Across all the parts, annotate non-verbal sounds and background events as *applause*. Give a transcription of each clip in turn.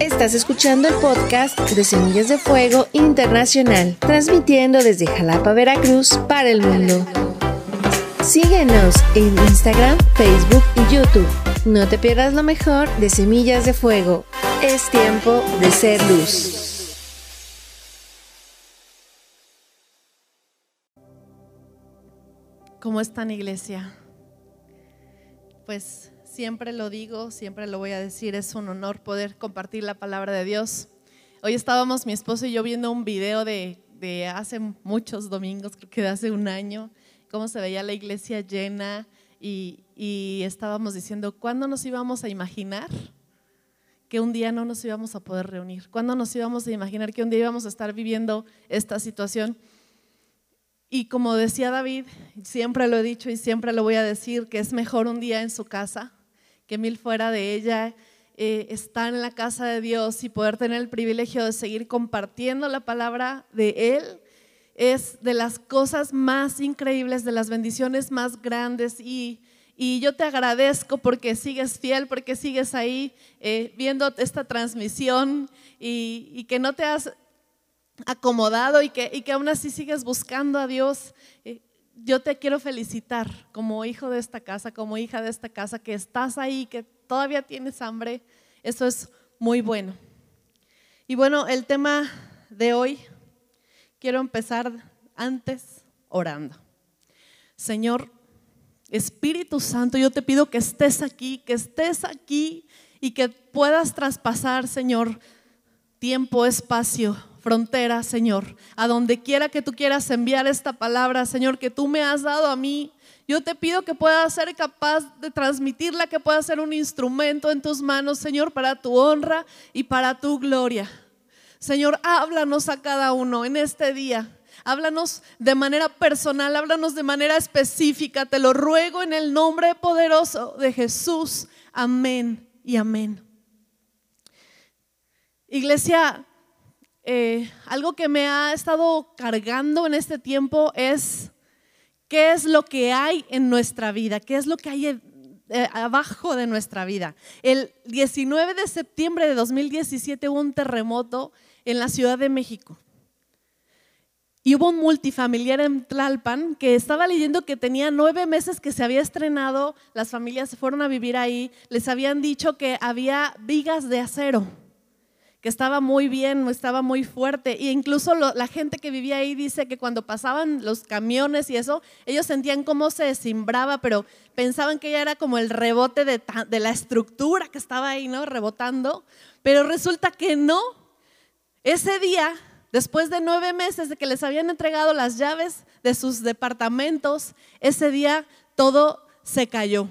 Estás escuchando el podcast de Semillas de Fuego Internacional, transmitiendo desde Jalapa, Veracruz, para el mundo. Síguenos en Instagram, Facebook y YouTube. No te pierdas lo mejor de Semillas de Fuego. Es tiempo de ser luz. ¿Cómo están, iglesia? Pues siempre lo digo, siempre lo voy a decir, es un honor poder compartir la palabra de Dios. Hoy estábamos mi esposo y yo viendo un video de, hace muchos domingos, creo que de hace un año, cómo se veía la iglesia llena y, y estábamos diciendo, ¿cuándo nos íbamos a imaginar que un día no nos íbamos a poder reunir? ¿Cuándo nos íbamos a imaginar que un día íbamos a estar viviendo esta situación? Y como decía David, siempre lo he dicho y siempre lo voy a decir, que es mejor un día en su casa que mil fuera de ella, eh, estar en la casa de Dios y poder tener el privilegio de seguir compartiendo la palabra de Él, es de las cosas más increíbles, de las bendiciones más grandes y, y yo te agradezco porque sigues fiel, porque sigues ahí eh, viendo esta transmisión y, y, que no te has acomodado y que, y que aún así sigues buscando a Dios. Eh, yo te quiero felicitar como hijo de esta casa, como hija de esta casa, que estás ahí, que todavía tienes hambre. Eso es muy bueno. Y bueno, el tema de hoy, quiero empezar antes orando. Señor, Espíritu Santo, yo te pido que estés aquí, que estés aquí y que puedas traspasar, Señor, tiempo, espacio, frontera, Señor. A donde quiera que tú quieras enviar esta palabra, Señor, que tú me has dado a mí. Yo te pido que puedas ser capaz de transmitirla, que pueda ser un instrumento en tus manos, Señor, para tu honra y para tu gloria. Señor, háblanos a cada uno en este día. Háblanos de manera personal, háblanos de manera específica. Te lo ruego en el nombre poderoso de Jesús. Amén y amén. Iglesia, eh, algo que me ha estado cargando en este tiempo es qué es lo que hay en nuestra vida, qué es lo que hay eh, abajo de nuestra vida. El 19 de septiembre de 2017 hubo un terremoto en la Ciudad de México. Y hubo un multifamiliar en Tlalpan que estaba leyendo que tenía nueve meses que se había estrenado, las familias se fueron a vivir ahí, les habían dicho que había vigas de acero que estaba muy bien, estaba muy fuerte. E incluso la gente que vivía ahí dice que cuando pasaban los camiones y eso, ellos sentían cómo se simbraba, pero pensaban que ya era como el rebote de, de la estructura que estaba ahí, ¿no? Rebotando. Pero resulta que no. Ese día, después de nueve meses de que les habían entregado las llaves de sus departamentos, ese día todo se cayó.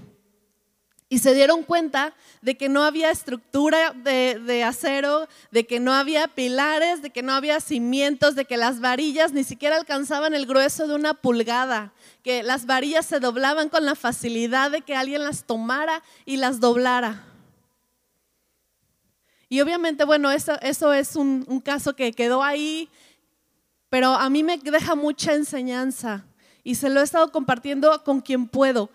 Y se dieron cuenta de que no había estructura de, acero, de que no había pilares, de que no había cimientos, de que las varillas ni siquiera alcanzaban el grueso de una pulgada, que las varillas se doblaban con la facilidad de que alguien las tomara y las doblara. Y obviamente, bueno, eso, eso es un, un caso que quedó ahí, pero a mí me deja mucha enseñanza y se lo he estado compartiendo con quien puedo.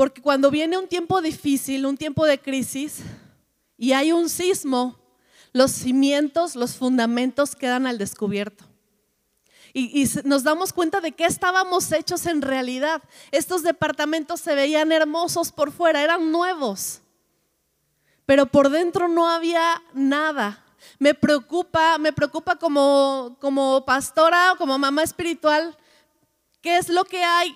Porque cuando viene un tiempo difícil, un tiempo de crisis, y hay un sismo, los cimientos, los fundamentos quedan al descubierto. Y, nos damos cuenta de qué estábamos hechos en realidad. Estos departamentos se veían hermosos por fuera, eran nuevos, pero por dentro no había nada. Me preocupa, me preocupa como, como pastora como mamá espiritual, ¿qué es lo que hay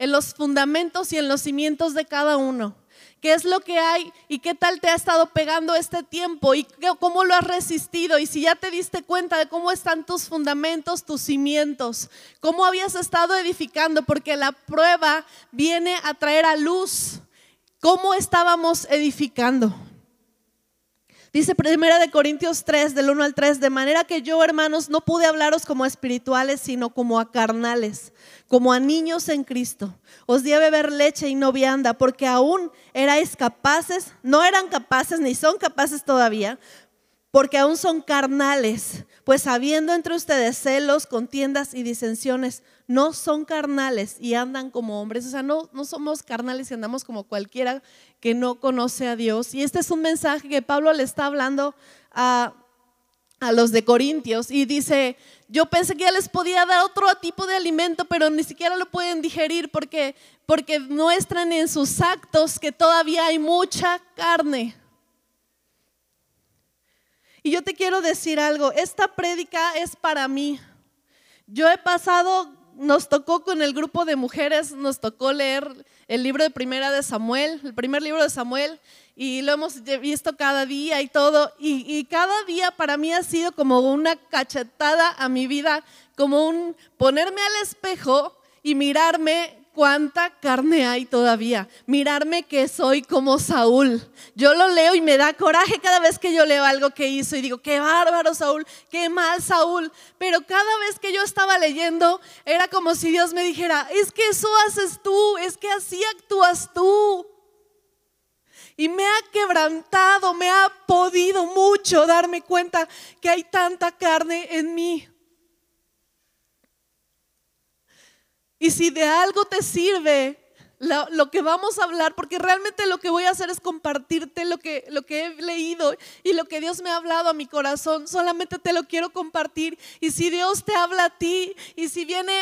en los fundamentos y en los cimientos de cada uno. ¿Qué es lo que hay y qué tal te ha estado pegando este tiempo y cómo lo has resistido? Y si ya te diste cuenta de cómo están tus fundamentos, tus cimientos, cómo habías estado edificando, porque la prueba viene a traer a luz cómo estábamos edificando. Dice Primera de Corintios 3, del 1 al 3, de manera que yo, hermanos, no pude hablaros como espirituales, sino como a carnales, como a niños en Cristo. Os di a beber leche y no vianda, porque aún erais capaces, no eran capaces ni son capaces todavía, porque aún son carnales, pues habiendo entre ustedes celos, contiendas y disensiones, no son carnales y andan como hombres, o sea, no, no somos carnales y andamos como cualquiera que no conoce a Dios. Y este es un mensaje que Pablo le está hablando a, a los de Corintios y dice, yo pensé que ya les podía dar otro tipo de alimento, pero ni siquiera lo pueden digerir porque, porque muestran en sus actos que todavía hay mucha carne. Y yo te quiero decir algo, esta prédica es para mí. Yo he pasado, nos tocó con el grupo de mujeres, nos tocó leer el libro de primera de Samuel, el primer libro de Samuel, y lo hemos visto cada día y todo, y, y cada día para mí ha sido como una cachetada a mi vida, como un ponerme al espejo y mirarme cuánta carne hay todavía. Mirarme que soy como Saúl. Yo lo leo y me da coraje cada vez que yo leo algo que hizo y digo, qué bárbaro Saúl, qué mal Saúl. Pero cada vez que yo estaba leyendo era como si Dios me dijera, es que eso haces tú, es que así actúas tú. Y me ha quebrantado, me ha podido mucho darme cuenta que hay tanta carne en mí. Y si de algo te sirve lo, que vamos a hablar, porque realmente lo que voy a hacer es compartirte lo que, he leído y lo que Dios me ha hablado a mi corazón, solamente te lo quiero compartir. Y si Dios te habla a ti, y si viene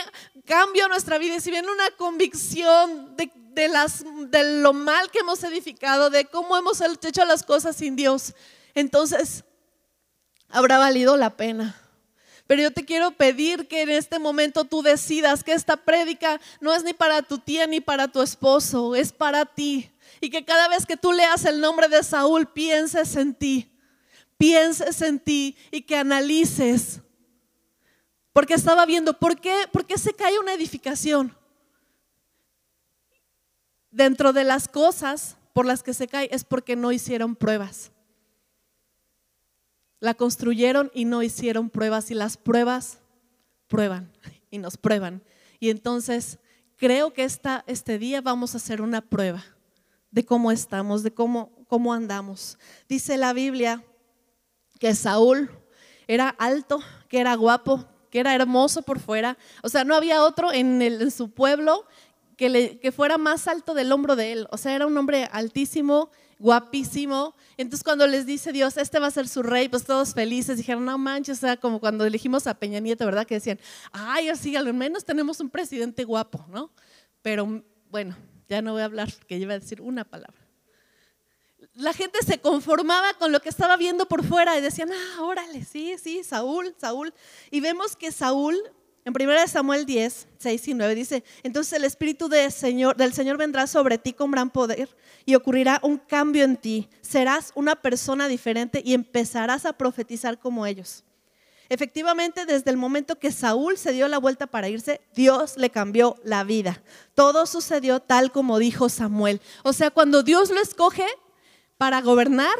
cambio a nuestra vida, y si viene una convicción de, de, las, de lo mal que hemos edificado, de cómo hemos hecho las cosas sin Dios, entonces habrá valido la pena. Pero yo te quiero pedir que en este momento tú decidas que esta prédica no es ni para tu tía ni para tu esposo, es para ti. Y que cada vez que tú leas el nombre de Saúl, pienses en ti, pienses en ti y que analices. Porque estaba viendo, ¿por qué, ¿por qué se cae una edificación? Dentro de las cosas por las que se cae es porque no hicieron pruebas. La construyeron y no hicieron pruebas y las pruebas prueban y nos prueban. Y entonces creo que esta, este día vamos a hacer una prueba de cómo estamos, de cómo, cómo andamos. Dice la Biblia que Saúl era alto, que era guapo, que era hermoso por fuera. O sea, no había otro en, en su pueblo que, que fuera más alto del hombro de él. O sea, era un hombre altísimo, guapísimo. Entonces cuando les dice Dios, este va a ser su rey, pues todos felices, dijeron, no manches, o sea, como cuando elegimos a Peña Nieto, ¿verdad? Que decían, ay, así al menos tenemos un presidente guapo, ¿no? Pero bueno, ya no voy a hablar porque iba a decir una palabra. La gente se conformaba con lo que estaba viendo por fuera y decían, ah, órale, sí, sí, Saúl, Saúl. Y vemos que Saúl en 1 Samuel 10, 6 y 9 dice, entonces el Espíritu del Señor, del Señor vendrá sobre ti con gran poder y ocurrirá un cambio en ti. Serás una persona diferente y empezarás a profetizar como ellos. Efectivamente, desde el momento que Saúl se dio la vuelta para irse, Dios le cambió la vida. Todo sucedió tal como dijo Samuel. O sea, cuando Dios lo escoge para gobernar,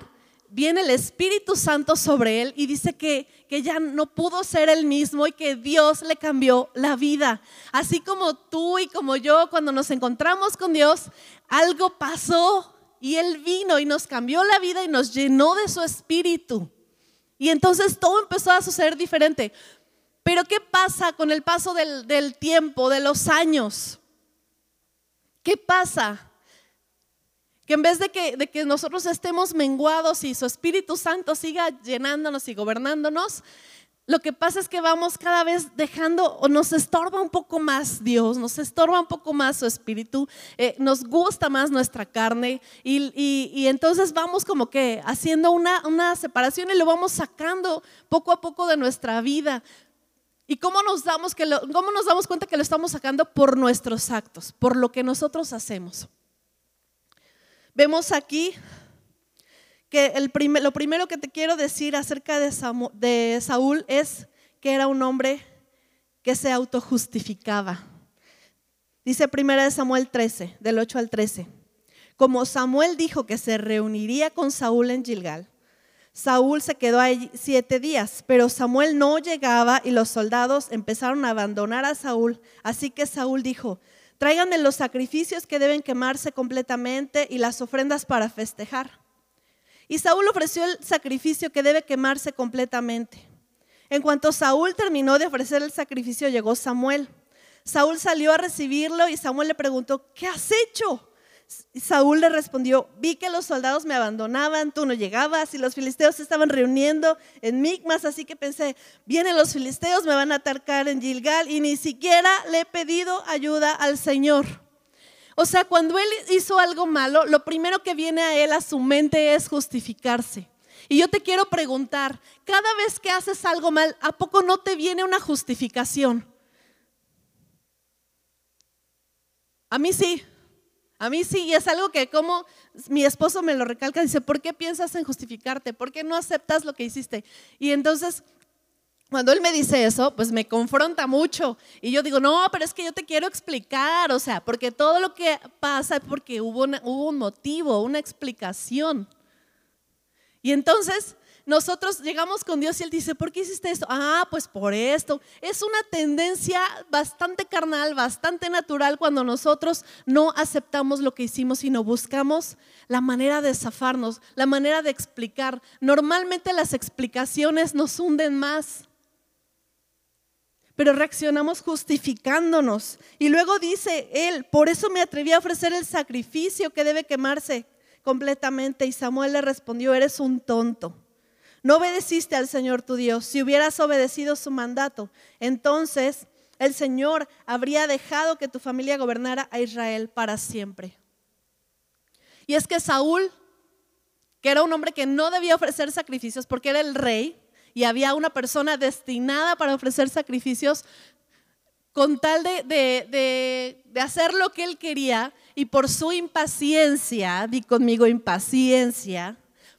viene el Espíritu Santo sobre él y dice que, que ya no pudo ser el mismo y que Dios le cambió la vida. Así como tú y como yo, cuando nos encontramos con Dios, algo pasó y Él vino y nos cambió la vida y nos llenó de su Espíritu. Y entonces todo empezó a suceder diferente. Pero ¿qué pasa con el paso del, del tiempo, de los años? ¿Qué pasa? Que en vez de que, nosotros estemos menguados y su Espíritu Santo siga llenándonos y gobernándonos, lo que pasa es que vamos cada vez dejando o nos estorba un poco más Dios, nos estorba un poco más su espíritu, eh, nos gusta más nuestra carne y, entonces vamos como que haciendo una, separación y lo vamos sacando poco a poco de nuestra vida. ¿Y cómo nos, damos que cómo nos damos cuenta que lo estamos sacando? Por nuestros actos, por lo que nosotros hacemos. Vemos aquí que el lo primero que te quiero decir acerca de, de Saúl es que era un hombre que se autojustificaba. Dice 1 Samuel 13, del 8 al 13. Como Samuel dijo que se reuniría con Saúl en Gilgal, Saúl se quedó ahí siete días, pero Samuel no llegaba y los soldados empezaron a abandonar a Saúl. Así que Saúl dijo, Tráiganme los sacrificios que deben quemarse completamente y las ofrendas para festejar. Y Saúl ofreció el sacrificio que debe quemarse completamente. En cuanto Saúl terminó de ofrecer el sacrificio, llegó Samuel. Saúl salió a recibirlo y Samuel le preguntó, ¿qué has hecho? Saúl le respondió, vi que los soldados me abandonaban, tú no llegabas y los filisteos se estaban reuniendo en Micmas, así que pensé, vienen los filisteos, me van a atacar en Gilgal y ni siquiera le he pedido ayuda al Señor. O sea, cuando él hizo algo malo, lo primero que viene a él a su mente es justificarse. Y yo te quiero preguntar, cada vez que haces algo mal, ¿a poco no te viene una justificación? A mí sí. A mí sí, y es algo que como mi esposo me lo recalca, dice, ¿por qué piensas en justificarte? ¿Por qué no aceptas lo que hiciste? Y entonces, cuando él me dice eso, pues me confronta mucho. Y yo digo, no, pero es que yo te quiero explicar, o sea, porque todo lo que pasa es porque hubo, hubo un motivo, una explicación. Y entonces nosotros llegamos con Dios y Él dice, ¿por qué hiciste esto? Ah, pues por esto. Es una tendencia bastante carnal, bastante natural cuando nosotros no aceptamos lo que hicimos, sino buscamos la manera de zafarnos, la manera de explicar. Normalmente las explicaciones nos hunden más. Pero reaccionamos justificándonos. Y luego dice él, por eso me atreví a ofrecer el sacrificio que debe quemarse completamente. Y Samuel le respondió, eres un tonto. No obedeciste al Señor tu Dios. Si hubieras obedecido su mandato, entonces el Señor habría dejado que tu familia gobernara a Israel para siempre. Y es que Saúl, que era un hombre que no debía ofrecer sacrificios porque era el rey y había una persona destinada para ofrecer sacrificios, con tal de, de hacer lo que él quería y por su impaciencia, di conmigo impaciencia,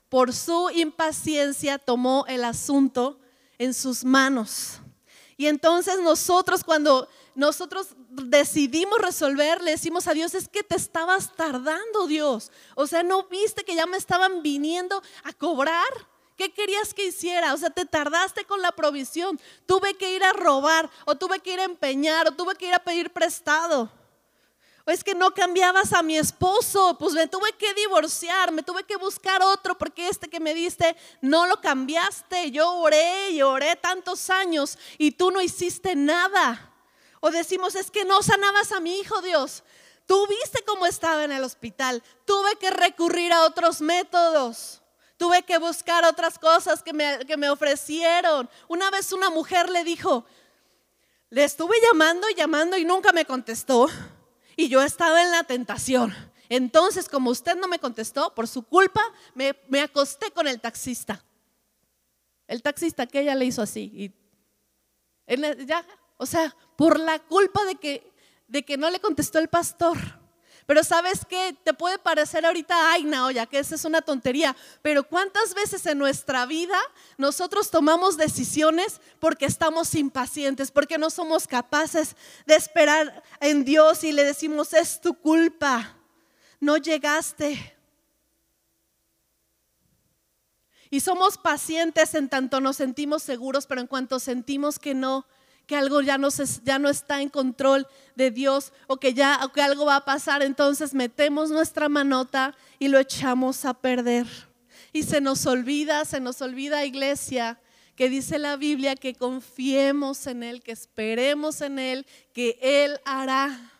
por su impaciencia tomó el asunto en sus manos. Y entonces nosotros cuando nosotros decidimos resolver, le decimos a Dios, es que te estabas tardando, Dios. O sea, no viste que ya me estaban viniendo a cobrar. ¿Qué querías que hiciera? O sea, te tardaste con la provisión. Tuve que ir a robar, o tuve que ir a empeñar, o tuve que ir a pedir prestado es que no cambiabas a mi esposo, pues me tuve que divorciar, me tuve que buscar otro porque este que me diste no lo cambiaste. Yo oré y oré tantos años y tú no hiciste nada. O decimos, es que no sanabas a mi hijo, Dios. Tú viste cómo estaba en el hospital. Tuve que recurrir a otros métodos. Tuve que buscar otras cosas que me, que me ofrecieron. Una vez una mujer le dijo, le estuve llamando y llamando y nunca me contestó y yo estaba en la tentación. Entonces, como usted no me contestó, por su culpa, me, acosté con el taxista. El taxista que ella le hizo así. Y ya, o sea, por la culpa de que, de que no le contestó el pastor. Pero sabes qué, te puede parecer ahorita, ay, no, ya que esa es una tontería, pero ¿cuántas veces en nuestra vida nosotros tomamos decisiones porque estamos impacientes, porque no somos capaces de esperar en Dios y le decimos, es tu culpa, no llegaste? Y somos pacientes en tanto nos sentimos seguros, pero en cuanto sentimos que no, que algo ya no, ya no está en control de Dios o que ya que algo va a pasar, entonces metemos nuestra manota y lo echamos a perder. Y se nos olvida, se nos olvida iglesia, que dice la Biblia que confiemos en Él, que esperemos en Él, que Él hará.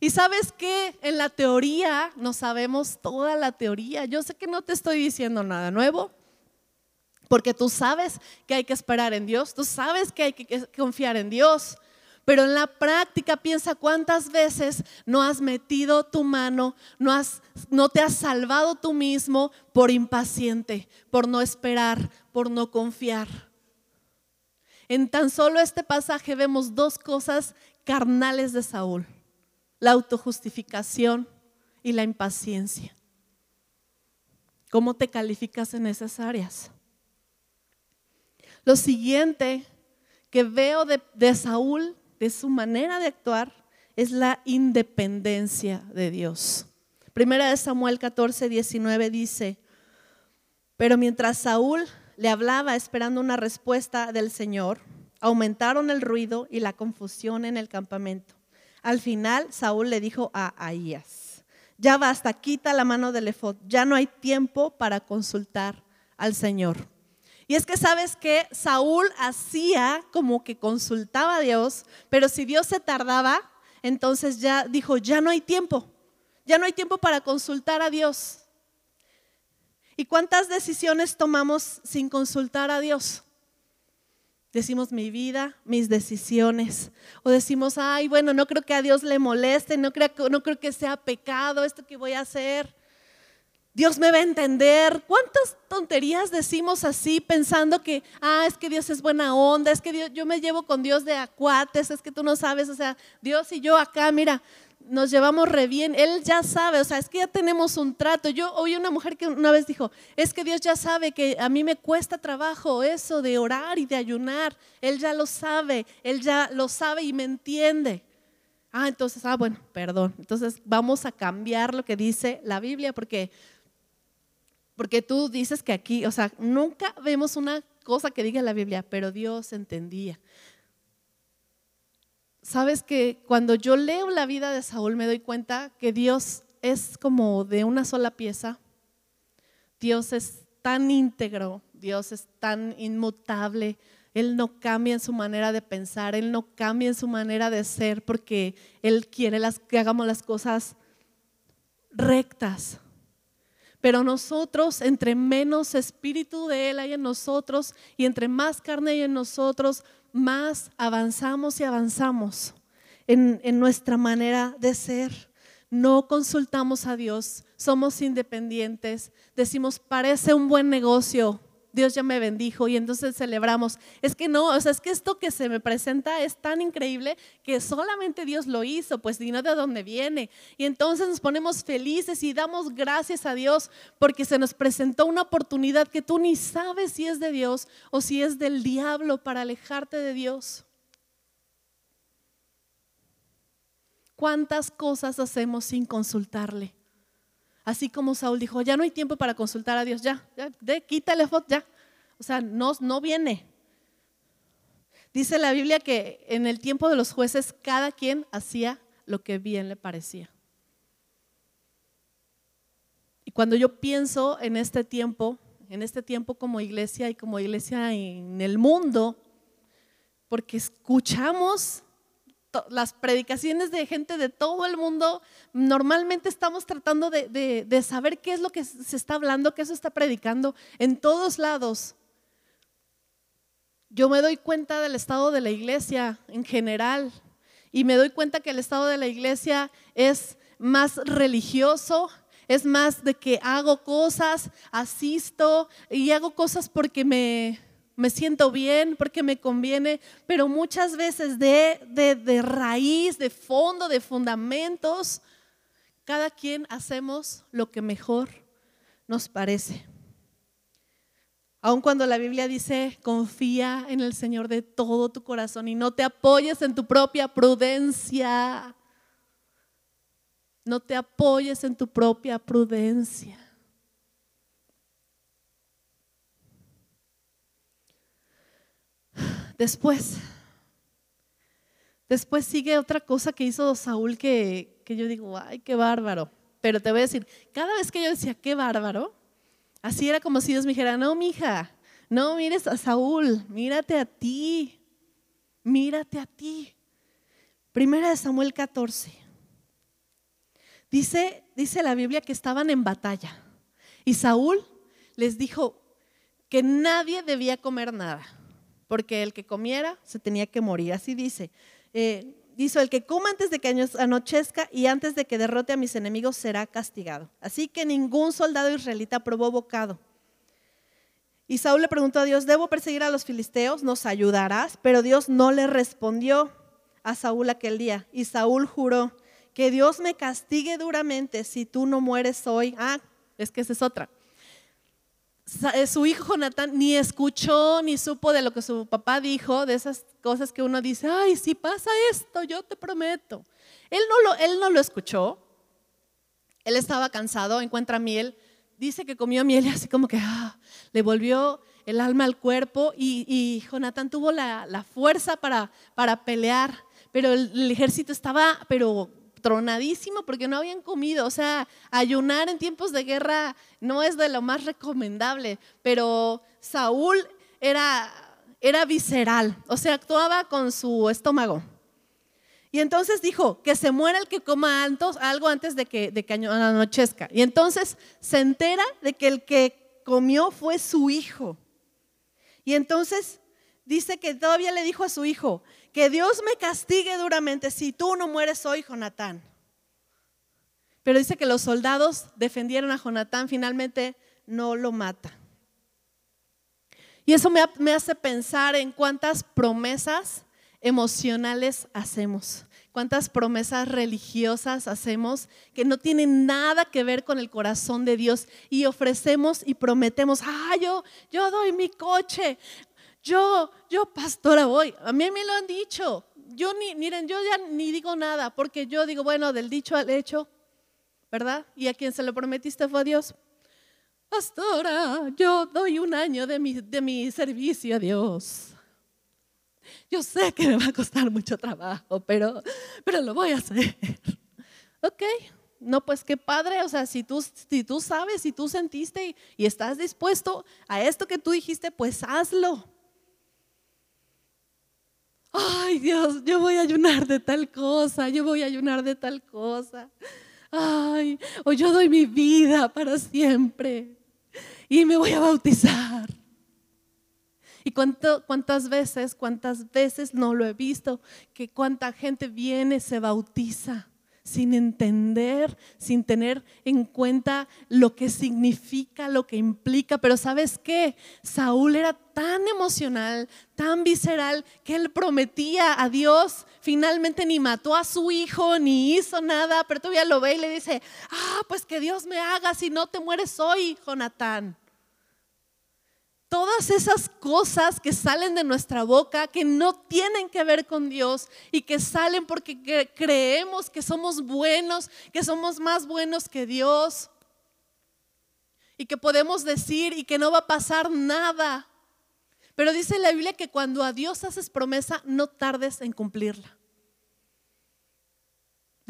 Y sabes que en la teoría no sabemos toda la teoría. Yo sé que no te estoy diciendo nada nuevo, porque tú sabes que hay que esperar en Dios, tú sabes que hay que confiar en Dios. Pero en la práctica piensa cuántas veces no has metido tu mano, no, has, no te has salvado tú mismo por impaciente, por no esperar, por no confiar. En tan solo este pasaje vemos dos cosas carnales de Saúl, la autojustificación y la impaciencia. ¿Cómo te calificas en esas áreas? Lo siguiente que veo de, Saúl, de su manera de actuar, es la independencia de Dios. Primera de Samuel 14, 19 dice, pero mientras Saúl le hablaba esperando una respuesta del Señor, aumentaron el ruido y la confusión en el campamento. Al final, Saúl le dijo a Ahías, Ya basta, quita la mano del efod. Ya no hay tiempo para consultar al Señor. Y es que sabes que Saúl hacía como que consultaba a Dios, pero si Dios se tardaba, entonces ya dijo, ya no hay tiempo, ya no hay tiempo para consultar a Dios. ¿Y cuántas decisiones tomamos sin consultar a Dios? Decimos mi vida, mis decisiones. O decimos, ay, bueno, no creo que a Dios le moleste, no creo, no creo que sea pecado esto que voy a hacer. Dios me va a entender. ¿Cuántas tonterías decimos así pensando que, ah, es que Dios es buena onda, es que Dios, yo me llevo con Dios de acuates, es que tú no sabes, o sea, Dios y yo acá, mira, nos llevamos re bien, Él ya sabe, o sea, es que ya tenemos un trato. Yo oí una mujer que una vez dijo, es que Dios ya sabe que a mí me cuesta trabajo eso de orar y de ayunar, Él ya lo sabe, Él ya lo sabe y me entiende. Ah, entonces, ah, bueno, perdón. Entonces vamos a cambiar lo que dice la Biblia porque porque tú dices que aquí, o sea, nunca vemos una cosa que diga la Biblia, pero Dios entendía. Sabes que cuando yo leo la vida de Saúl me doy cuenta que Dios es como de una sola pieza. Dios es tan íntegro, Dios es tan inmutable. Él no cambia en su manera de pensar, Él no cambia en su manera de ser porque Él quiere que hagamos las cosas rectas. Pero nosotros, entre menos espíritu de Él hay en nosotros y entre más carne hay en nosotros, más avanzamos y avanzamos en, nuestra manera de ser. No consultamos a Dios, somos independientes, decimos, parece un buen negocio, Dios ya me bendijo y entonces celebramos. Es que no, o sea, es que esto que se me presenta es tan increíble que solamente Dios lo hizo, pues no de dónde viene. Y entonces nos ponemos felices y damos gracias a Dios porque se nos presentó una oportunidad que tú ni sabes si es de Dios o si es del diablo para alejarte de Dios. ¿Cuántas cosas hacemos sin consultarle? Así como Saúl dijo, ya no hay tiempo para consultar a Dios, ya, ya de, quítale foto, ya. O sea, no, no viene. Dice la Biblia que en el tiempo de los jueces cada quien hacía lo que bien le parecía. Y cuando yo pienso en este tiempo, en este tiempo como iglesia y como iglesia en el mundo, porque escuchamos las predicaciones de gente de todo el mundo, normalmente estamos tratando de, saber qué es lo que se está hablando, qué se está predicando en todos lados. Yo me doy cuenta del estado de la iglesia en general y me doy cuenta que el estado de la iglesia es más religioso, es más de que hago cosas, asisto y hago cosas porque me, me siento bien porque me conviene, pero muchas veces de, de, raíz, de fondo, de fundamentos, cada quien hacemos lo que mejor nos parece. Aun cuando la Biblia dice, confía en el Señor de todo tu corazón y no te apoyes en tu propia prudencia. No te apoyes en tu propia prudencia. Después, después sigue otra cosa que hizo Saúl que, que yo digo, ay, qué bárbaro. Pero te voy a decir, cada vez que yo decía, qué bárbaro, así era como si Dios me dijera, no, mija, no mires a Saúl, mírate a ti, mírate a ti. Primera de Samuel 14. Dice, dice la Biblia que estaban en batalla y Saúl les dijo que nadie debía comer nada porque el que comiera se tenía que morir. Así dice. Eh, dice, el que coma antes de que anochezca y antes de que derrote a mis enemigos será castigado. Así que ningún soldado israelita probó bocado. Y Saúl le preguntó a Dios, ¿debo perseguir a los filisteos? ¿Nos ayudarás? Pero Dios no le respondió a Saúl aquel día. Y Saúl juró, que Dios me castigue duramente si tú no mueres hoy. Ah, es que esa es otra. Eh, su hijo Jonatán ni escuchó ni supo de lo que su papá dijo, de esas cosas que uno dice, ay, si pasa esto, yo te prometo. Él no lo, él no lo escuchó, él estaba cansado, encuentra miel, dice que comió miel y así como que ah, le volvió el alma al cuerpo y, y Jonatán tuvo la, la fuerza para, para, pelear, pero el ejército estaba, pero tronadísimo porque no habían comido. O sea, ayunar en tiempos de guerra no es de lo más recomendable, pero Saúl era, era visceral, o sea, actuaba con su estómago. Y entonces dijo, que se muera el que coma algo antes de que, de que anochezca. Y entonces se entera de que el que comió fue su hijo. Y entonces dice que todavía le dijo a su hijo, que Dios me castigue duramente si tú no mueres hoy, Jonatán. Pero dice que los soldados defendieron a Jonatán, finalmente no lo mata. Y eso me, me hace pensar en cuántas promesas emocionales hacemos, cuántas promesas religiosas hacemos que no tienen nada que ver con el corazón de Dios y ofrecemos y prometemos, ah, yo, yo doy mi coche, yo, yo pastora voy, a mí me lo han dicho, yo ni, miren, yo ya ni digo nada, porque yo digo, bueno, del dicho al hecho, ¿verdad? Y a quien se lo prometiste fue a Dios. Pastora, yo doy un año de mi, de mi servicio a Dios. Yo sé que me va a costar mucho trabajo, pero, pero lo voy a hacer. Ok, no, pues qué padre, o sea, si tú, si tú sabes, si tú sentiste y, y estás dispuesto a esto que tú dijiste, pues hazlo. Ay Dios, yo voy a ayunar de tal cosa, yo voy a ayunar de tal cosa. Ay, o yo doy mi vida para siempre y me voy a bautizar. Y cuántas veces, cuántas veces no lo he visto, que cuánta gente viene, se bautiza sin entender, sin tener en cuenta lo que significa, lo que implica. Pero sabes qué? Saúl era tan emocional, tan visceral, que él prometía a Dios, finalmente ni mató a su hijo, ni hizo nada, pero todavía lo ve y le dice, ah, pues que Dios me haga si no te mueres hoy, Jonatán todas esas cosas que salen de nuestra boca, que no tienen que ver con Dios y que salen porque creemos que somos buenos, que somos más buenos que Dios y que podemos decir y que no va a pasar nada. Pero dice la Biblia que cuando a Dios haces promesa, no tardes en cumplirla.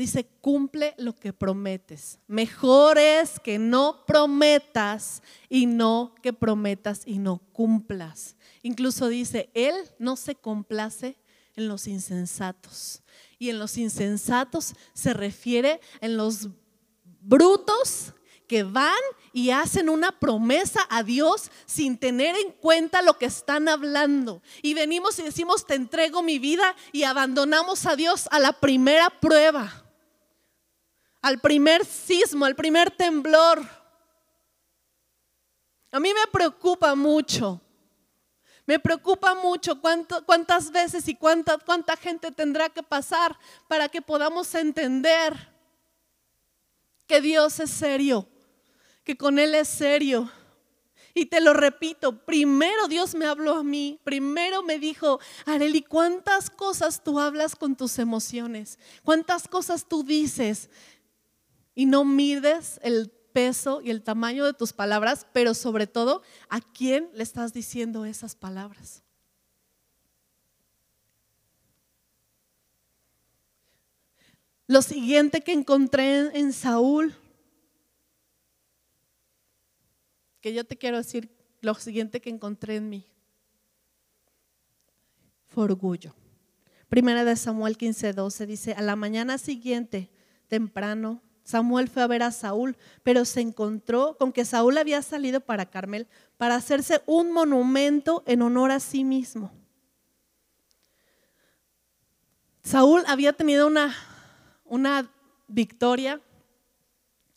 Dice, cumple lo que prometes. Mejor es que no prometas y no que prometas y no cumplas. Incluso dice, Él no se complace en los insensatos. Y en los insensatos se refiere en los brutos que van y hacen una promesa a Dios sin tener en cuenta lo que están hablando. Y venimos y decimos, te entrego mi vida y abandonamos a Dios a la primera prueba al primer sismo, al primer temblor. A mí me preocupa mucho. Me preocupa mucho cuántas veces y cuánta, cuánta gente tendrá que pasar para que podamos entender que Dios es serio, que con Él es serio. Y te lo repito, primero Dios me habló a mí, primero me dijo, Areli, ¿cuántas cosas tú hablas con tus emociones? ¿Cuántas cosas tú dices? Y no mides el peso y el tamaño de tus palabras, pero sobre todo a quién le estás diciendo esas palabras. Lo siguiente que encontré en Saúl, que yo te quiero decir, lo siguiente que encontré en mí, fue orgullo. Primera de Samuel 15:12 dice, a la mañana siguiente, temprano, Samuel fue a ver a Saúl, pero se encontró con que Saúl había salido para Carmel para hacerse un monumento en honor a sí mismo. Saúl había tenido una, una victoria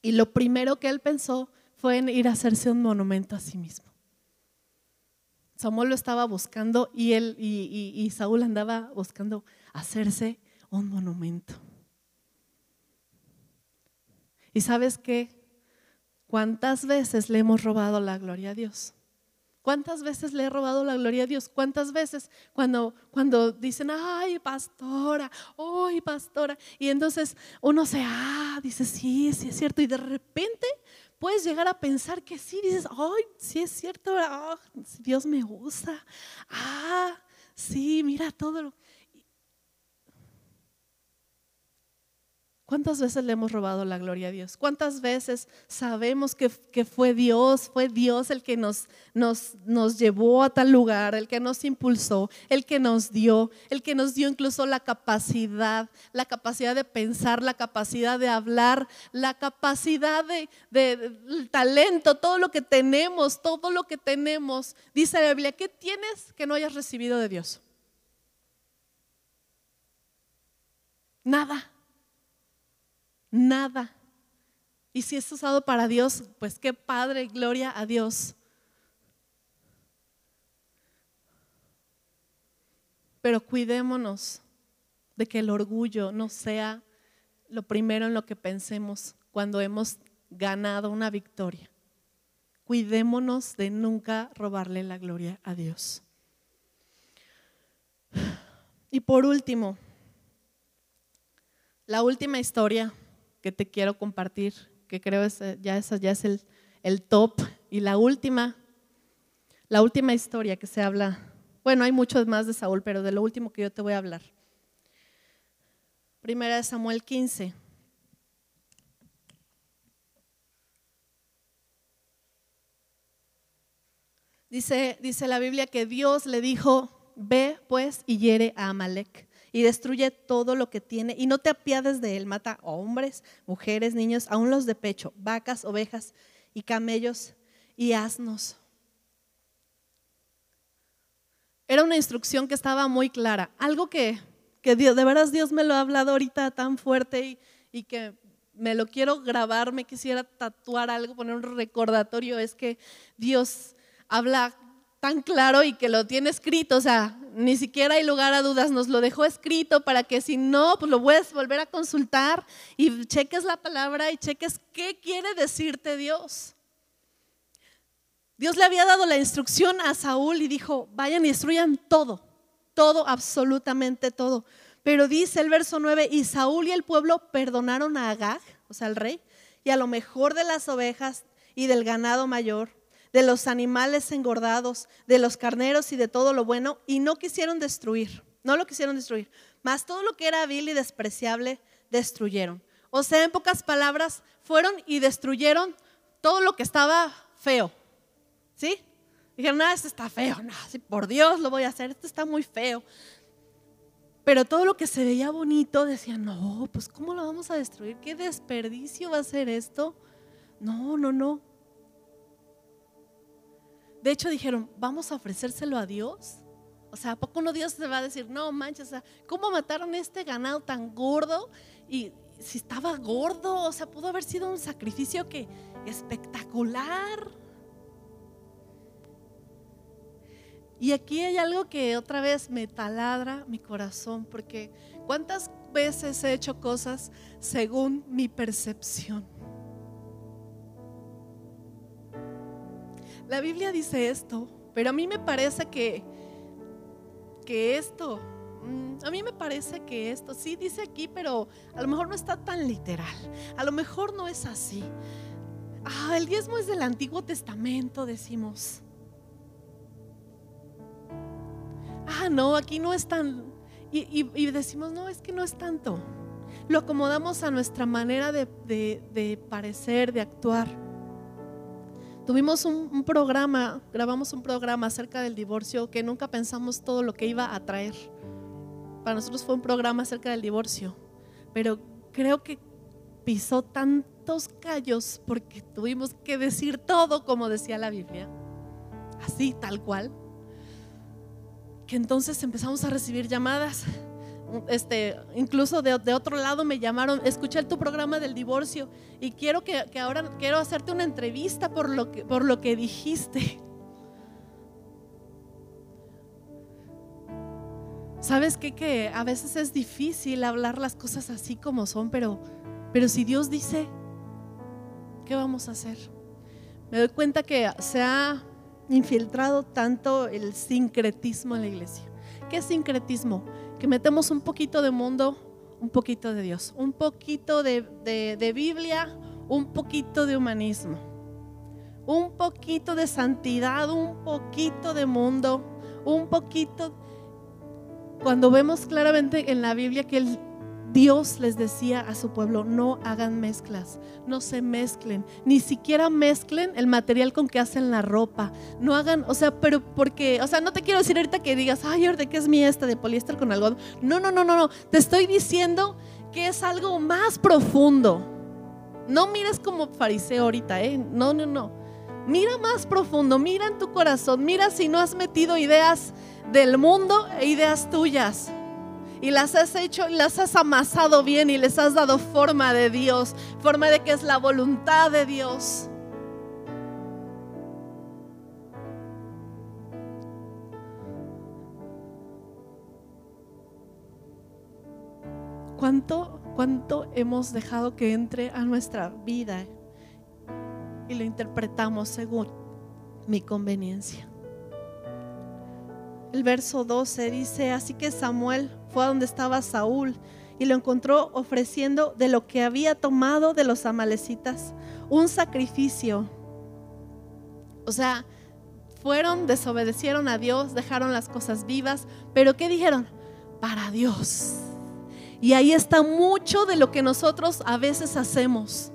y lo primero que él pensó fue en ir a hacerse un monumento a sí mismo. Samuel lo estaba buscando y él y Saúl andaba buscando hacerse un monumento. ¿Y sabes qué? ¿Cuántas veces le hemos robado la gloria a Dios? ¿Cuántas veces le he robado la gloria a Dios? ¿Cuántas veces cuando, cuando dicen, ay, pastora, ay, pastora? Y entonces uno se, ah, dice, sí, sí es cierto. Y de repente puedes llegar a pensar que sí, dices, ay, sí es cierto, ah, Dios me usa. Ah, sí, mira todo lo... ¿Cuántas veces le hemos robado la gloria a Dios? ¿Cuántas veces sabemos que, fue Dios, fue Dios el que nos, nos, nos llevó a tal lugar, el que nos impulsó, el que nos dio, el que nos dio incluso la capacidad, la capacidad de pensar, la capacidad de hablar, la capacidad de, de talento, todo lo que tenemos, todo lo que tenemos. Dice la Biblia, ¿qué tienes que no hayas recibido de Dios? Nada nada. Y si es usado para Dios, pues qué padre, gloria a Dios. Pero cuidémonos de que el orgullo no sea lo primero en lo que pensemos cuando hemos ganado una victoria. Cuidémonos de nunca robarle la gloria a Dios. Y por último, la última historia que te quiero compartir, que creo es, eh, ya, ya es el, el top. Y la última, la última historia que se habla, bueno, hay mucho más de Saúl, pero de lo último que yo te voy a hablar. Primera de Samuel 15. Dice, dice la Biblia que Dios le dijo, ve pues y hiere a Amalek y destruye todo lo que tiene y no te apiades de él. Mata hombres, mujeres, niños, aún los de pecho, vacas, ovejas y camellos y asnos. Era una instrucción que estaba muy clara. Algo que, que Dios, de veras Dios me lo ha hablado ahorita tan fuerte y, y que me lo quiero grabar, me quisiera tatuar algo, poner un recordatorio, es que Dios habla tan claro y que lo tiene escrito, o sea, ni siquiera hay lugar a dudas, nos lo dejó escrito para que si no, pues lo puedes volver a consultar y cheques la palabra y cheques qué quiere decirte Dios. Dios le había dado la instrucción a Saúl y dijo, vayan y destruyan todo, todo, absolutamente todo. Pero dice el verso 9, y Saúl y el pueblo perdonaron a Agag, o sea, el rey, y a lo mejor de las ovejas y del ganado mayor de los animales engordados, de los carneros y de todo lo bueno, y no quisieron destruir, no lo quisieron destruir, mas todo lo que era vil y despreciable destruyeron. O sea, en pocas palabras, fueron y destruyeron todo lo que estaba feo. ¿Sí? Dijeron, no, esto está feo, no, por Dios lo voy a hacer, esto está muy feo. Pero todo lo que se veía bonito, decían, no, pues ¿cómo lo vamos a destruir? ¿Qué desperdicio va a ser esto? No, no, no. De hecho dijeron, vamos a ofrecérselo a Dios. O sea, ¿a poco no Dios se va a decir, no manches, ¿cómo mataron este ganado tan gordo? Y si estaba gordo, o sea, pudo haber sido un sacrificio que espectacular. Y aquí hay algo que otra vez me taladra mi corazón, porque ¿cuántas veces he hecho cosas según mi percepción? La Biblia dice esto, pero a mí me parece que, que esto, mm, a mí me parece que esto, sí dice aquí, pero a lo mejor no está tan literal, a lo mejor no es así. Ah, el diezmo es del Antiguo Testamento, decimos. Ah, no, aquí no es tan... Y, decimos, no, es que no es tanto. Lo acomodamos a nuestra manera de, de parecer, de actuar. Tuvimos un, programa, grabamos un programa acerca del divorcio que nunca pensamos todo lo que iba a traer. Para nosotros fue un programa acerca del divorcio, pero creo que pisó tantos callos porque tuvimos que decir todo como decía la Biblia, así, tal cual, que entonces empezamos a recibir llamadas este, incluso de, otro lado me llamaron, escuché tu programa del divorcio y quiero que, ahora quiero hacerte una entrevista por lo que, por lo que dijiste. ¿Sabes? Que a veces es difícil hablar las cosas así como son, pero, pero si Dios dice, ¿qué vamos a hacer? Me doy cuenta que se ha infiltrado tanto el sincretismo en la iglesia. ¿Qué es sincretismo? Que metemos un poquito de mundo, un poquito de Dios, un poquito de, Biblia, un poquito de humanismo, un poquito de santidad, un poquito de mundo, un poquito... Cuando vemos claramente en la Biblia que Dios les decía a su pueblo, no hagan mezclas, no se mezclen, ni siquiera mezclen el material con que hacen la ropa. No hagan, o sea, pero porque, o sea, no te quiero decir ahorita que digas, ay, ahorita que es mi esta de poliéster con algodón. No, no, no, no, no. Te estoy diciendo que es algo más profundo. No mires como fariseo ahorita, ¿eh? No, no, no. Mira más profundo, mira en tu corazón, mira si no has metido ideas del mundo e ideas tuyas y las has hecho y las has amasado bien y les has dado forma de Dios, forma de que es la voluntad de Dios. ¿Cuánto, cuánto hemos dejado que entre a nuestra vida y lo interpretamos según mi conveniencia? El verso 12 dice, así que Samuel fue a donde estaba Saúl y lo encontró ofreciendo de lo que había tomado de los amalecitas un sacrificio. O sea, fueron, desobedecieron a Dios, dejaron las cosas vivas, pero ¿qué dijeron? Para Dios. Y ahí está mucho de lo que nosotros a veces hacemos.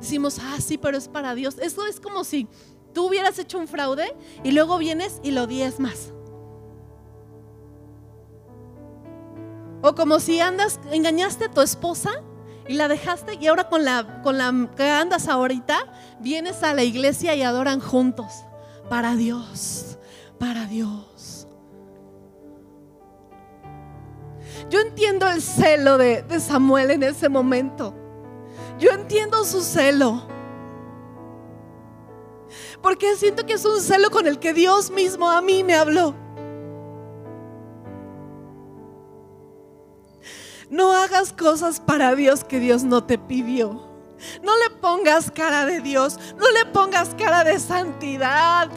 Decimos, ah, sí, pero es para Dios. Eso es como si tú hubieras hecho un fraude y luego vienes y lo más O como si andas, engañaste a tu esposa y la dejaste y ahora con la, con la que andas ahorita, vienes a la iglesia y adoran juntos. Para Dios, para Dios. Yo entiendo el celo de, de Samuel en ese momento. Yo entiendo su celo. Porque siento que es un celo con el que Dios mismo a mí me habló. No hagas cosas para Dios que Dios no te pidió. No le pongas cara de Dios, no le pongas cara de santidad,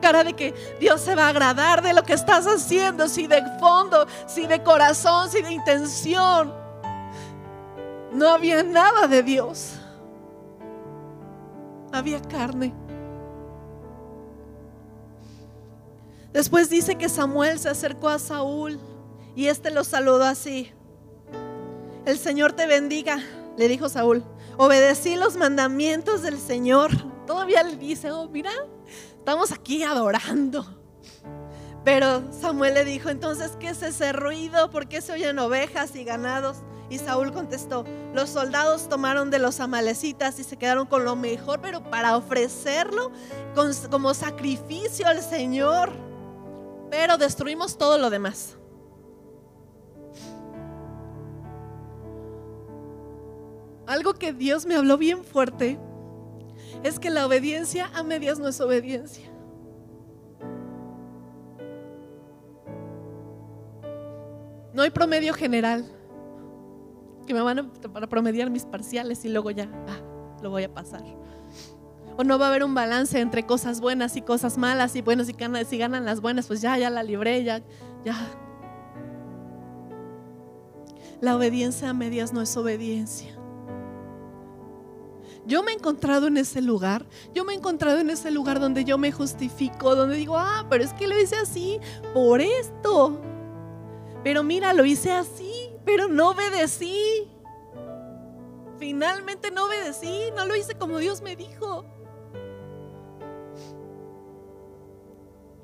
cara de que Dios se va a agradar de lo que estás haciendo, si de fondo, si de corazón, si de intención. No había nada de Dios. Había carne. Después dice que Samuel se acercó a Saúl y este lo saludó así. El Señor te bendiga, le dijo Saúl. Obedecí los mandamientos del Señor. Todavía le dice, oh, mira, estamos aquí adorando. Pero Samuel le dijo, entonces, ¿qué es ese ruido? ¿Por qué se oyen ovejas y ganados? Y Saúl contestó, los soldados tomaron de los amalecitas y se quedaron con lo mejor, pero para ofrecerlo como sacrificio al Señor. Pero destruimos todo lo demás. Algo que Dios me habló bien fuerte es que la obediencia a medias no es obediencia. No hay promedio general que me van a para promediar mis parciales y luego ya ah, lo voy a pasar. O no va a haber un balance entre cosas buenas y cosas malas y bueno, si ganan, si ganan las buenas, pues ya, ya la libré, ya, ya. La obediencia a medias no es obediencia. Yo me he encontrado en ese lugar, yo me he encontrado en ese lugar donde yo me justifico, donde digo, ah, pero es que lo hice así por esto. Pero mira, lo hice así, pero no obedecí. Finalmente no obedecí, no lo hice como Dios me dijo.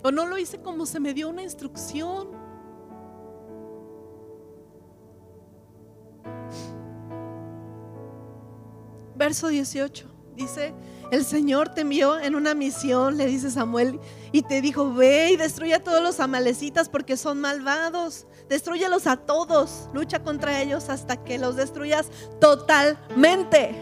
O no lo hice como se me dio una instrucción. Verso 18. Dice, el Señor te envió en una misión, le dice Samuel, y te dijo, ve y destruye a todos los amalecitas porque son malvados. Destruyelos a todos, lucha contra ellos hasta que los destruyas totalmente.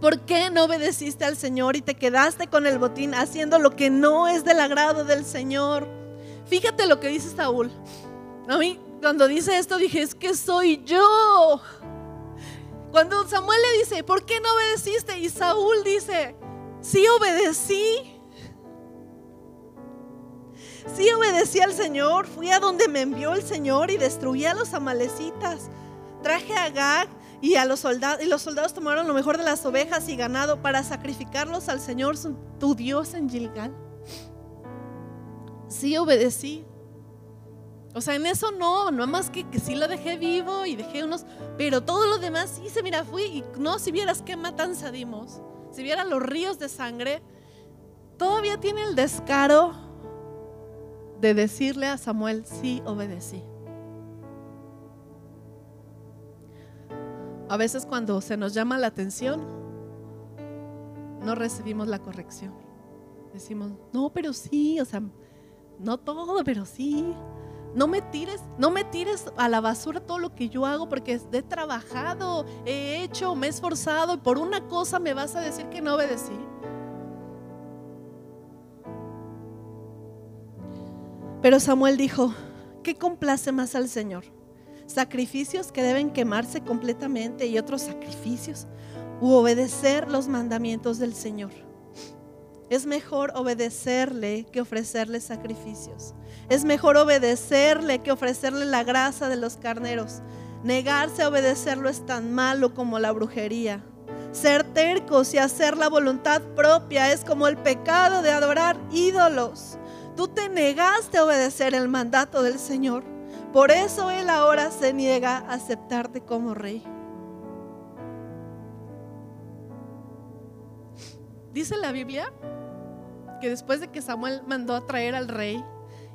¿Por qué no obedeciste al Señor y te quedaste con el botín haciendo lo que no es del agrado del Señor? Fíjate lo que dice Saúl. A mí, cuando dice esto, dije, es que soy yo. Cuando Samuel le dice, ¿por qué no obedeciste? Y Saúl dice, sí obedecí. Sí obedecí al Señor, fui a donde me envió el Señor y destruí a los amalecitas. Traje a Gag y a los soldados y los soldados tomaron lo mejor de las ovejas y ganado para sacrificarlos al Señor tu Dios en Gilgal. Sí obedecí. O sea, en eso no, no más que, que sí lo dejé vivo y dejé unos, pero todo lo demás hice, mira, fui y no, si vieras qué matanza dimos, si vieras los ríos de sangre, todavía tiene el descaro de decirle a Samuel, sí, obedecí. A veces cuando se nos llama la atención, no recibimos la corrección. Decimos, no, pero sí, o sea, no todo, pero sí. No me tires, no me tires a la basura todo lo que yo hago porque he trabajado, he hecho, me he esforzado y por una cosa me vas a decir que no obedecí. Pero Samuel dijo, ¿qué complace más al Señor? ¿Sacrificios que deben quemarse completamente y otros sacrificios? ¿U obedecer los mandamientos del Señor? Es mejor obedecerle que ofrecerle sacrificios. Es mejor obedecerle que ofrecerle la grasa de los carneros. Negarse a obedecerlo es tan malo como la brujería. Ser tercos y hacer la voluntad propia es como el pecado de adorar ídolos. Tú te negaste a obedecer el mandato del Señor. Por eso Él ahora se niega a aceptarte como rey. Dice la Biblia que después de que Samuel mandó a traer al rey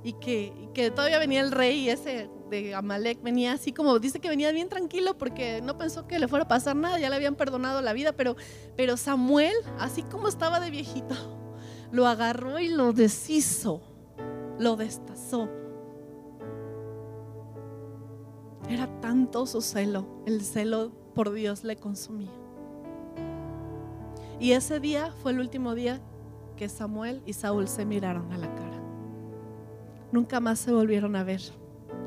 y que, que todavía venía el rey ese de Amalek venía así como, dice que venía bien tranquilo porque no pensó que le fuera a pasar nada, ya le habían perdonado la vida, pero, pero Samuel, así como estaba de viejito, lo agarró y lo deshizo, lo destazó. Era tanto su celo, el celo por Dios le consumía. Y ese día fue el último día que Samuel y Saúl se miraron a la cara. Nunca más se volvieron a ver.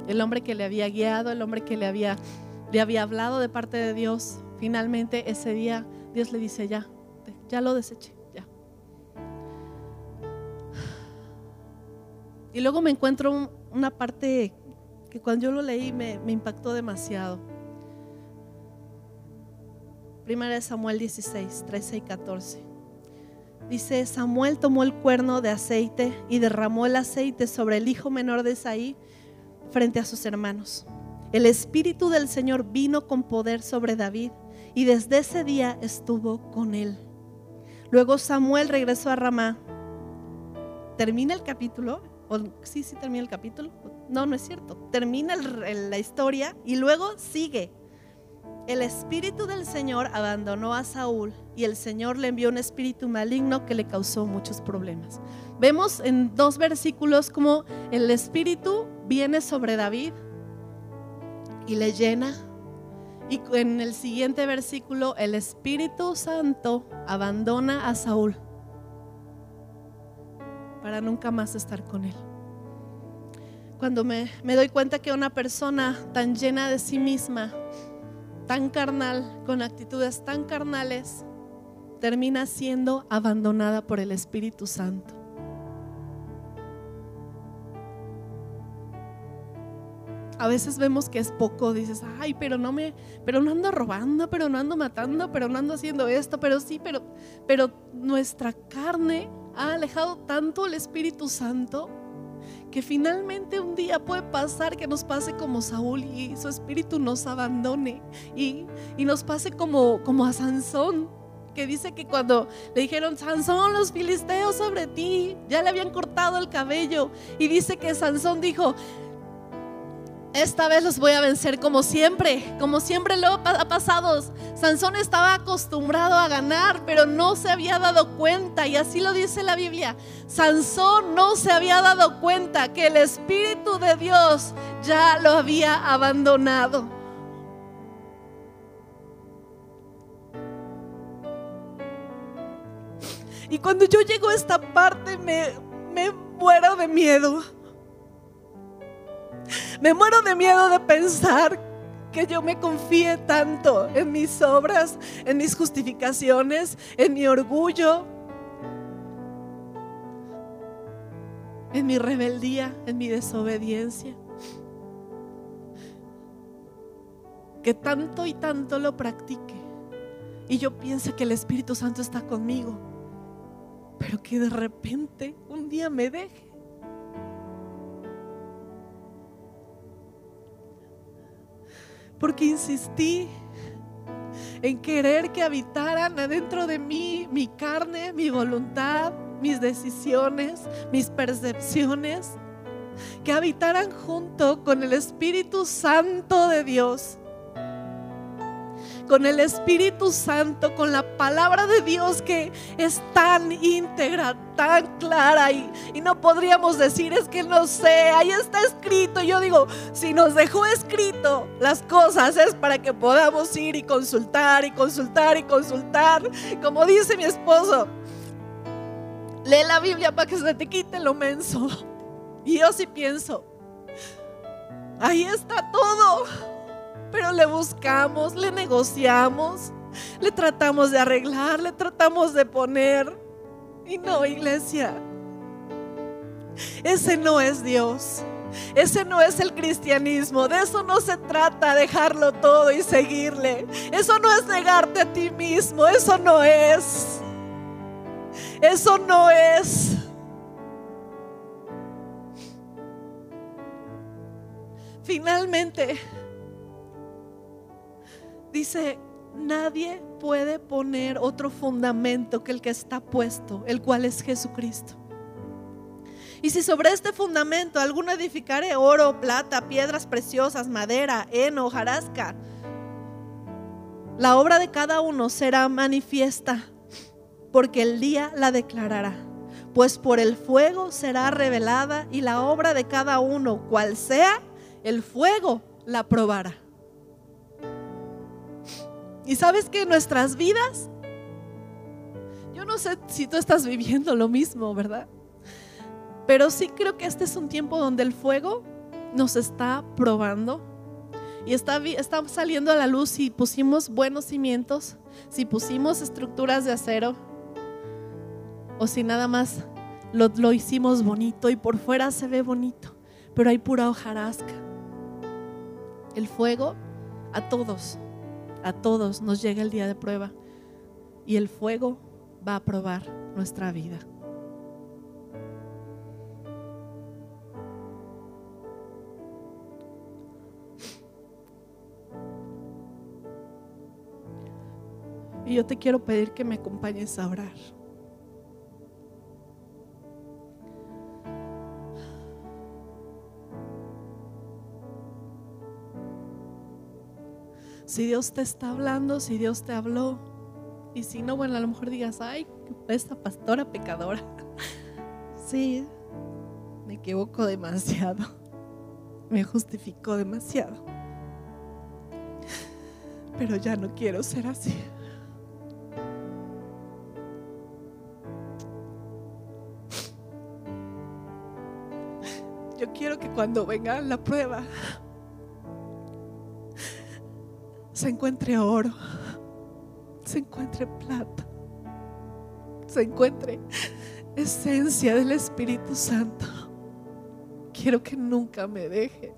El hombre que le había guiado, el hombre que le había, le había hablado de parte de Dios, finalmente ese día Dios le dice, ya, ya lo deseché, ya. Y luego me encuentro una parte que cuando yo lo leí me, me impactó demasiado. Primera de Samuel 16, 13 y 14. Dice, Samuel tomó el cuerno de aceite y derramó el aceite sobre el hijo menor de Isaí frente a sus hermanos. El Espíritu del Señor vino con poder sobre David y desde ese día estuvo con él. Luego Samuel regresó a Ramá. ¿Termina el capítulo? ¿O, sí, sí, termina el capítulo. No, no es cierto. Termina la historia y luego sigue. El espíritu del Señor abandonó a Saúl y el Señor le envió un espíritu maligno que le causó muchos problemas. Vemos en dos versículos como el espíritu viene sobre David y le llena. Y en el siguiente versículo, el Espíritu Santo abandona a Saúl para nunca más estar con él. Cuando me, me doy cuenta que una persona tan llena de sí misma, tan carnal, con actitudes tan carnales, termina siendo abandonada por el Espíritu Santo. A veces vemos que es poco, dices, ay, pero no me, pero no ando robando, pero no ando matando, pero no ando haciendo esto, pero sí, pero, pero nuestra carne ha alejado tanto el Espíritu Santo que finalmente un día puede pasar que nos pase como Saúl y su espíritu nos abandone y, nos pase como, como a Sansón, que dice que cuando le dijeron, Sansón, los filisteos sobre ti, ya le habían cortado el cabello y dice que Sansón dijo, esta vez los voy a vencer como siempre, como siempre lo ha pasado. Sansón estaba acostumbrado a ganar, pero no se había dado cuenta, y así lo dice la Biblia. Sansón no se había dado cuenta que el Espíritu de Dios ya lo había abandonado. Y cuando yo llego a esta parte me, me muero de miedo me muero de miedo de pensar que yo me confíe tanto en mis obras, en mis justificaciones, en mi orgullo, en mi rebeldía, en mi desobediencia. Que tanto y tanto lo practique y yo piense que el Espíritu Santo está conmigo, pero que de repente un día me deje porque insistí en querer que habitaran adentro de mí mi carne, mi voluntad, mis decisiones, mis percepciones, que habitaran junto con el Espíritu Santo de Dios con el Espíritu Santo, con la palabra de Dios que es tan íntegra, tan clara y, no podríamos decir es que no sé, ahí está escrito. Yo digo, si nos dejó escrito las cosas es para que podamos ir y consultar y consultar y consultar. Como dice mi esposo, lee la Biblia para que se te quite lo menso. *laughs* Y yo sí pienso, ahí está todo pero le buscamos, le negociamos, le tratamos de arreglar, le tratamos de poner. Y no, iglesia, ese no es Dios. Ese no es el cristianismo. De eso no se trata, dejarlo todo y seguirle. Eso no es negarte a ti mismo. Eso no es. Eso no es. Finalmente, Dice, nadie puede poner otro fundamento que el que está puesto, el cual es Jesucristo. Y si sobre este fundamento alguno edificare oro, plata, piedras preciosas, madera, heno, hojarasca, la obra de cada uno será manifiesta, porque el día la declarará. Pues por el fuego será revelada y la obra de cada uno, cual sea, el fuego la probará. Y sabes que nuestras vidas, yo no sé si tú estás viviendo lo mismo, ¿verdad? Pero sí creo que este es un tiempo donde el fuego nos está probando y está, está saliendo a la luz si pusimos buenos cimientos, si pusimos estructuras de acero o si nada más lo, lo hicimos bonito y por fuera se ve bonito, pero hay pura hojarasca. El fuego a todos a todos nos llega el día de prueba y el fuego va a probar nuestra vida. Y yo te quiero pedir que me acompañes a orar. Si Dios te está hablando, si Dios te habló. Y si no, bueno, a lo mejor digas, ay, esta pastora pecadora. *laughs* Sí, me equivoco demasiado. *laughs* Me justificó demasiado. Pero ya no quiero ser así. *laughs* Yo quiero que cuando venga la prueba, se encuentre oro, se encuentre plata, se encuentre esencia del Espíritu Santo. Quiero que nunca me deje.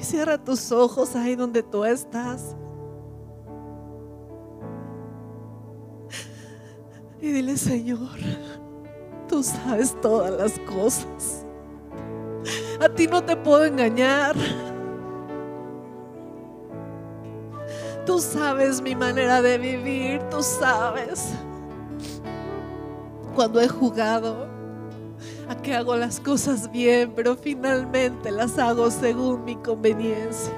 Y cierra tus ojos ahí donde tú estás. Y dile, Señor, tú sabes todas las cosas. A ti no te puedo engañar. Tú sabes mi manera de vivir, tú sabes cuando he jugado a que hago las cosas bien, pero finalmente las hago según mi conveniencia.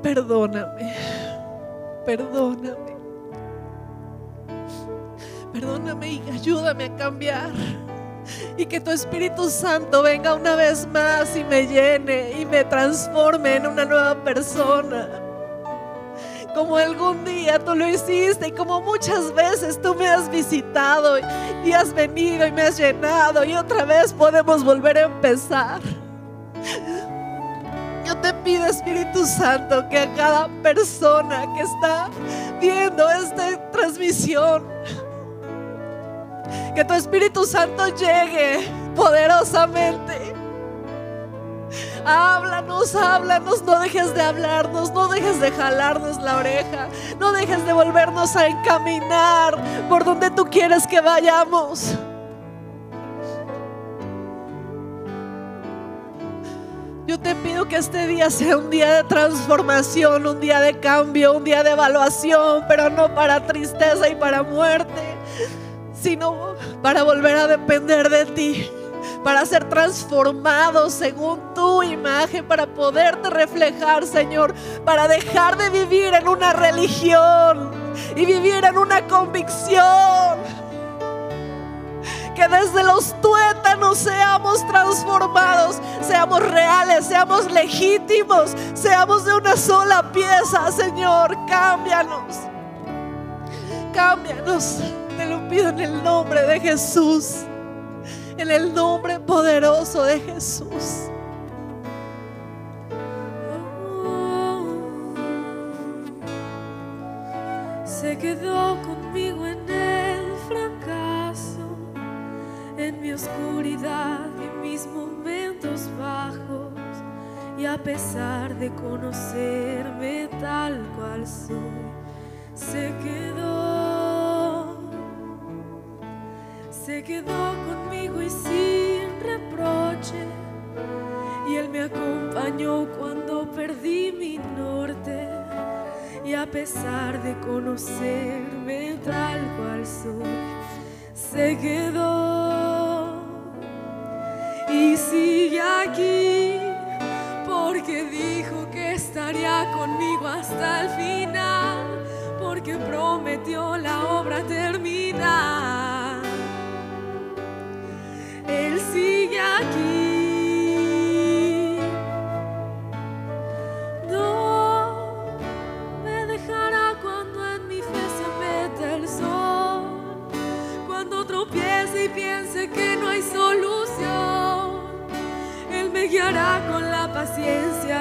Perdóname, perdóname, perdóname y ayúdame a cambiar y que tu Espíritu Santo venga una vez más y me llene y me transforme en una nueva persona. Como algún día tú lo hiciste y como muchas veces tú me has visitado y has venido y me has llenado y otra vez podemos volver a empezar. Yo te pido, Espíritu Santo, que a cada persona que está viendo esta transmisión, que tu Espíritu Santo llegue poderosamente. Háblanos, háblanos, no dejes de hablarnos, no dejes de jalarnos la oreja, no dejes de volvernos a encaminar por donde tú quieres que vayamos. Yo te pido que este día sea un día de transformación, un día de cambio, un día de evaluación, pero no para tristeza y para muerte sino para volver a depender de ti, para ser transformados según tu imagen, para poderte reflejar, Señor, para dejar de vivir en una religión y vivir en una convicción. Que desde los tuétanos seamos transformados, seamos reales, seamos legítimos, seamos de una sola pieza, Señor, cámbianos. Cámbianos, pido en el nombre de Jesús, en el nombre poderoso de Jesús. Se quedó conmigo en el en mi oscuridad y mis momentos bajos. Y a pesar de conocerme tal cual soy, se quedó, se quedó conmigo y sin reproche. Y Él me acompañó cuando perdí mi norte. Y a pesar de conocerme tal cual soy, se quedó y sigue aquí porque dijo que estaría conmigo hasta el final, porque prometió la obra terminar.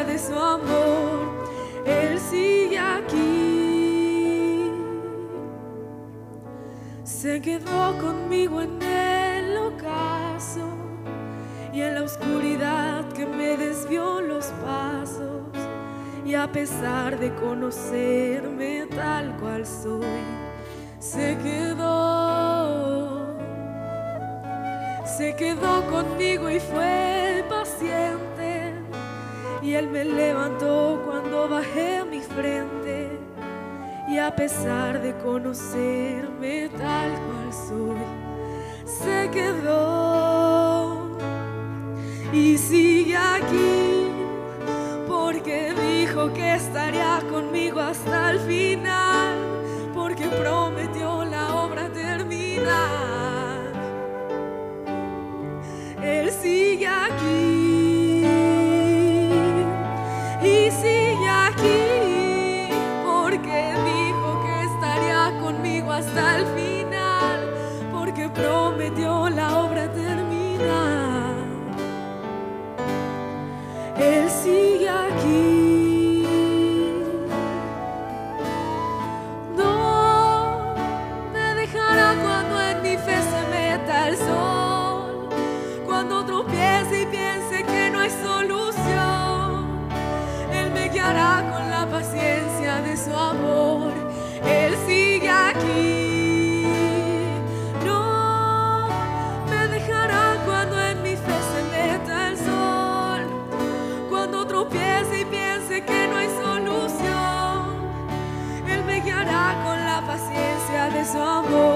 De su amor. Él sigue aquí. Se quedó conmigo en el ocaso y en la oscuridad que me desvió los pasos. Y a pesar de conocerme tal cual soy, se quedó se quedó conmigo y fue paciente. Y Él me levantó cuando bajé mi frente. Y a pesar de conocerme tal cual soy, se quedó y sigue aquí. Porque dijo que estaría conmigo hasta el final. Porque prometió paciencia de su amor.